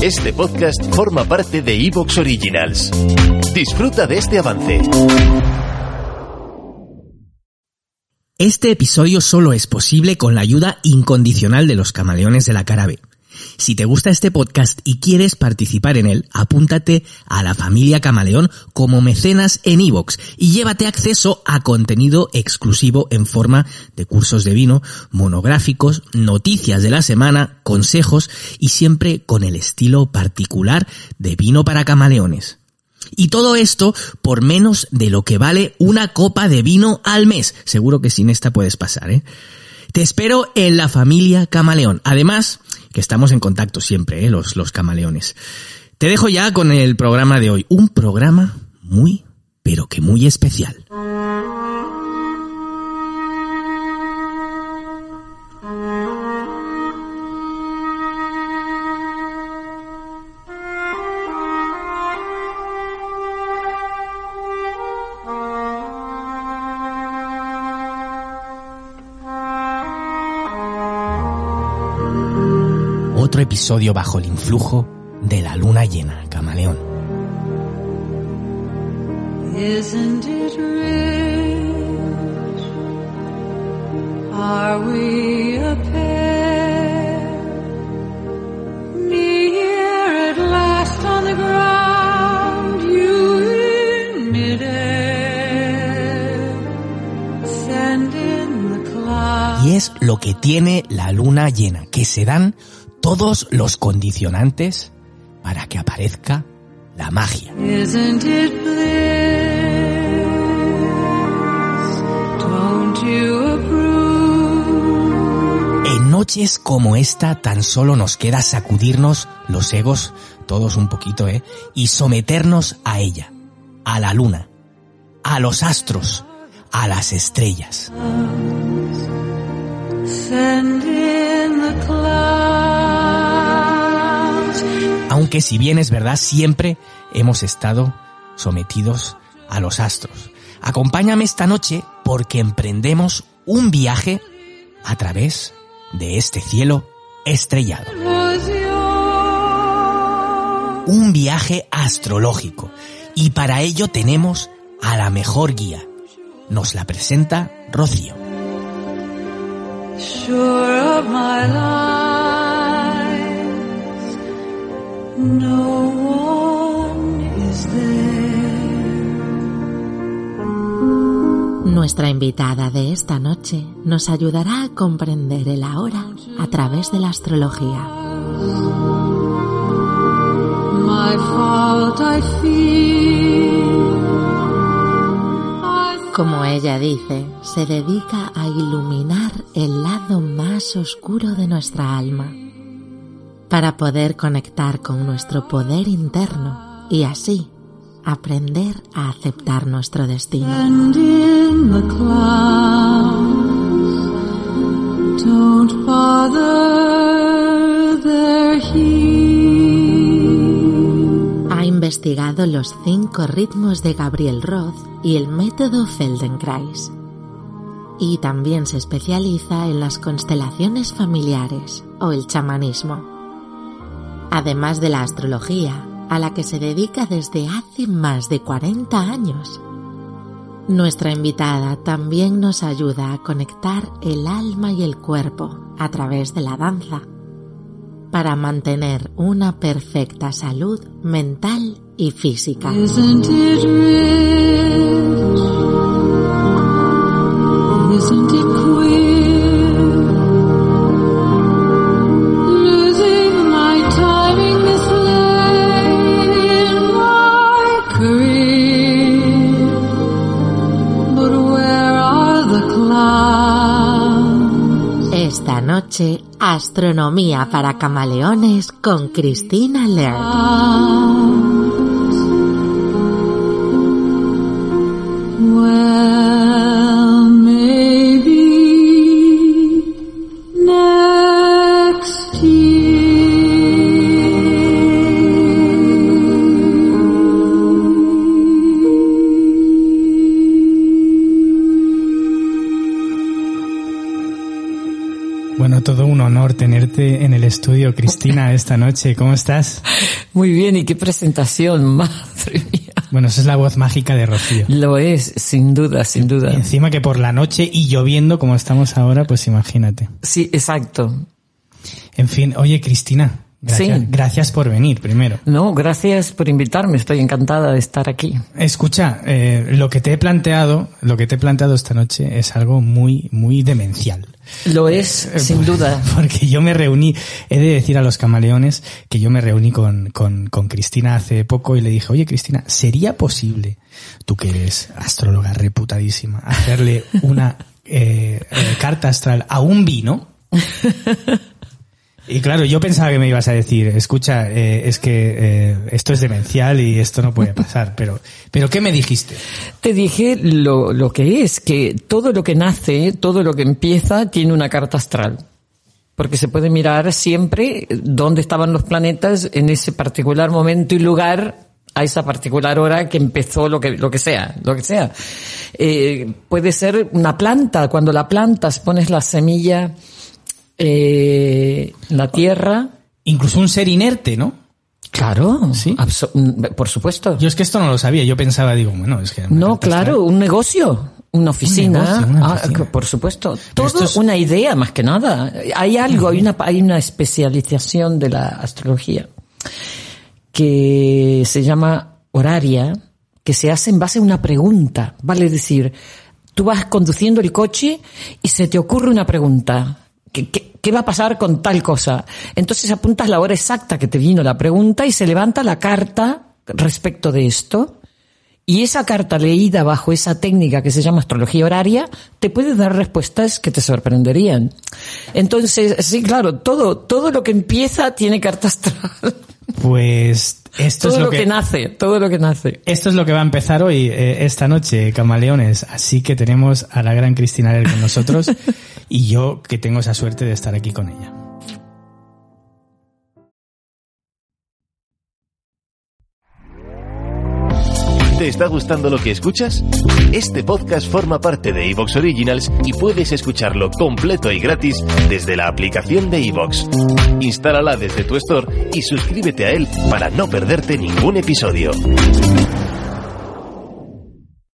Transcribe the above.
Este podcast forma parte de Evox Originals. Disfruta de este avance. Este episodio solo es posible con la ayuda incondicional de los camaleones de la Carabe. Si te gusta este podcast y quieres participar en él, apúntate a la familia Camaleón como mecenas en iVoox y llévate acceso a contenido exclusivo en forma de cursos de vino, monográficos, noticias de la semana, consejos y siempre con el estilo particular de vino para camaleones. Y todo esto por menos de lo que vale una copa de vino al mes. Seguro que sin esta puedes pasar, ¿eh? Te espero en la familia Camaleón. Además, que estamos en contacto siempre, ¿eh? los, los camaleones. Te dejo ya con el programa de hoy. Un programa muy, pero que muy especial. Otro episodio bajo el influjo de la luna llena, camaleón. Isn't it rich? Are we a pair? Me here at last on the ground, you in midair. Send in the clouds. Y es lo que tiene la luna llena, que se dan todos los condicionantes para que aparezca la magia. En noches como esta tan solo nos queda sacudirnos los egos, todos un poquito, ¿eh? Y someternos a ella, a la luna, a los astros, a las estrellas. Aunque si bien es verdad, siempre hemos estado sometidos a los astros. Acompáñame esta noche porque emprendemos un viaje a través de este cielo estrellado. Un viaje astrológico. Y para ello tenemos a la mejor guía. Nos la presenta Rocío. Nuestra invitada de esta noche nos ayudará a comprender el ahora a través de la astrología. Como ella dice, se dedica a iluminar el lado más oscuro de nuestra alma para poder conectar con nuestro poder interno y así aprender a aceptar nuestro destino. clouds. Don't bother. Ha investigado los cinco ritmos de Gabriel Roth y el método Feldenkrais. Y también se especializa en las constelaciones familiares o el chamanismo. Además de la astrología, a la que se dedica desde hace más de 40 años. Nuestra invitada también nos ayuda a conectar el alma y el cuerpo a través de la danza para mantener una perfecta salud mental y física. Astronomía para Camaleones con Cristina Laird. Tenerte en el estudio. Cristina, esta noche, ¿cómo estás? Muy bien, y qué presentación, madre mía. Bueno, esa es la voz mágica de Rocío. Lo es, sin duda, sin duda. Y encima que por la noche y lloviendo como estamos ahora, pues imagínate. Sí, exacto. En fin, oye Cristina, gracias, Sí. gracias por venir primero. No, gracias por invitarme, estoy encantada de estar aquí. Escucha, eh, lo que te he planteado, lo que te he planteado esta noche es algo muy, muy demencial. Lo es, Eh, sin por- duda. Porque yo me reuní, he de decir a los camaleones que yo me reuní con, con, con Cristina hace poco y le dije, oye Cristina, ¿sería posible, tú que eres astróloga reputadísima, hacerle una eh, eh, carta astral a un vino? Y claro, yo pensaba que me ibas a decir, escucha, eh, es que eh, esto es demencial y esto no puede pasar, pero, pero ¿qué me dijiste? Te dije lo, que es, que todo lo que nace, todo lo que empieza, tiene una carta astral. Porque se puede mirar siempre dónde estaban los planetas en ese particular momento y lugar a esa particular hora que empezó lo que, lo que sea, lo que sea. Eh, puede ser una planta, cuando la plantas, pones la semilla eh, la tierra. Incluso un ser inerte, ¿no? Claro, Sí. por supuesto. Yo es que esto no lo sabía, yo pensaba, digo, bueno, es que... No, claro, un negocio, una oficina, negocio, una ah, oficina. por supuesto. Pero Todo es- una idea más que nada. Hay algo, hay una, hay una especialización de la astrología que se llama horaria, que se hace en base a una pregunta. Vale decir, tú vas conduciendo el coche y se te ocurre una pregunta. ¿Qué, qué, qué va a pasar con tal cosa? Entonces apuntas la hora exacta que te vino la pregunta y se levanta la carta respecto de esto. Y esa carta leída bajo esa técnica que se llama astrología horaria te puede dar respuestas que te sorprenderían. Entonces, sí, claro, todo, todo lo que empieza tiene carta astral. Pues esto todo es lo lo que... que, nace, todo lo que nace. esto es lo que va a empezar hoy, eh, esta noche, camaleones. Así que tenemos a la gran Cristina Ler con nosotros y yo que tengo esa suerte de estar aquí con ella. ¿Te está gustando lo que escuchas? Este podcast forma parte de Evox Originals y puedes escucharlo completo y gratis desde la aplicación de Evox. Instálala desde tu store y suscríbete a él para no perderte ningún episodio.